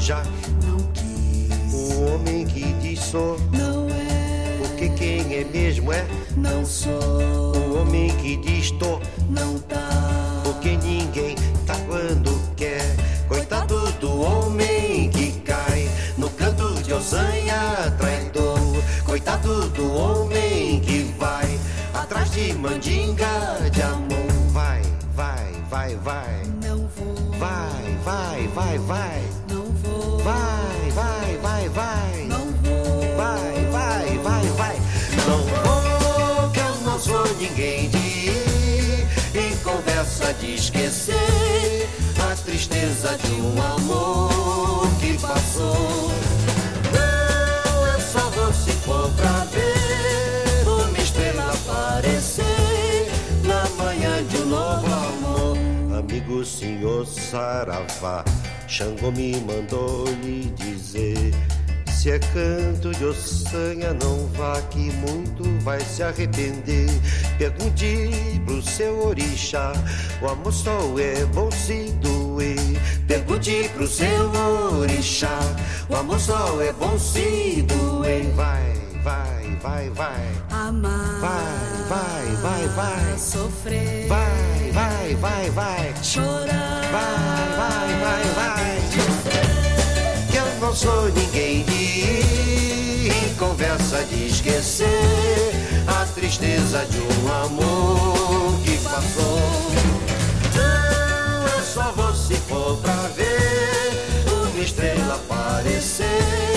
já. não quis, O homem que diz sou, não é, porque quem é mesmo é. não sou, O homem que diz tô, não dá, porque ninguém tá quando quer. Coitado do homem que cai no canto de osanha traidor. Coitado do homem que vai atrás de mandinga de amor. Vai, vai, vai, vai. não vou, Vai, vai, vai, vai. Senhor Saravá, Xangô me mandou lhe dizer. Se é canto de ossanha, não vá que muito vai se arrepender. Pergunte pro seu orixá, o amor só é bom se doer. Pergunte pro seu orixá, o amor só é bom se doer. Vai, vai, vai, vai. amar, Vai, vai, vai, vai. sofrer, Vai, vai, vai, vai. chorar, Vai, vai, vai, vai. Que eu não sou ninguém de ir conversa de esquecer a tristeza de um amor que passou. Não, eu só vou se for pra ver uma estrela aparecer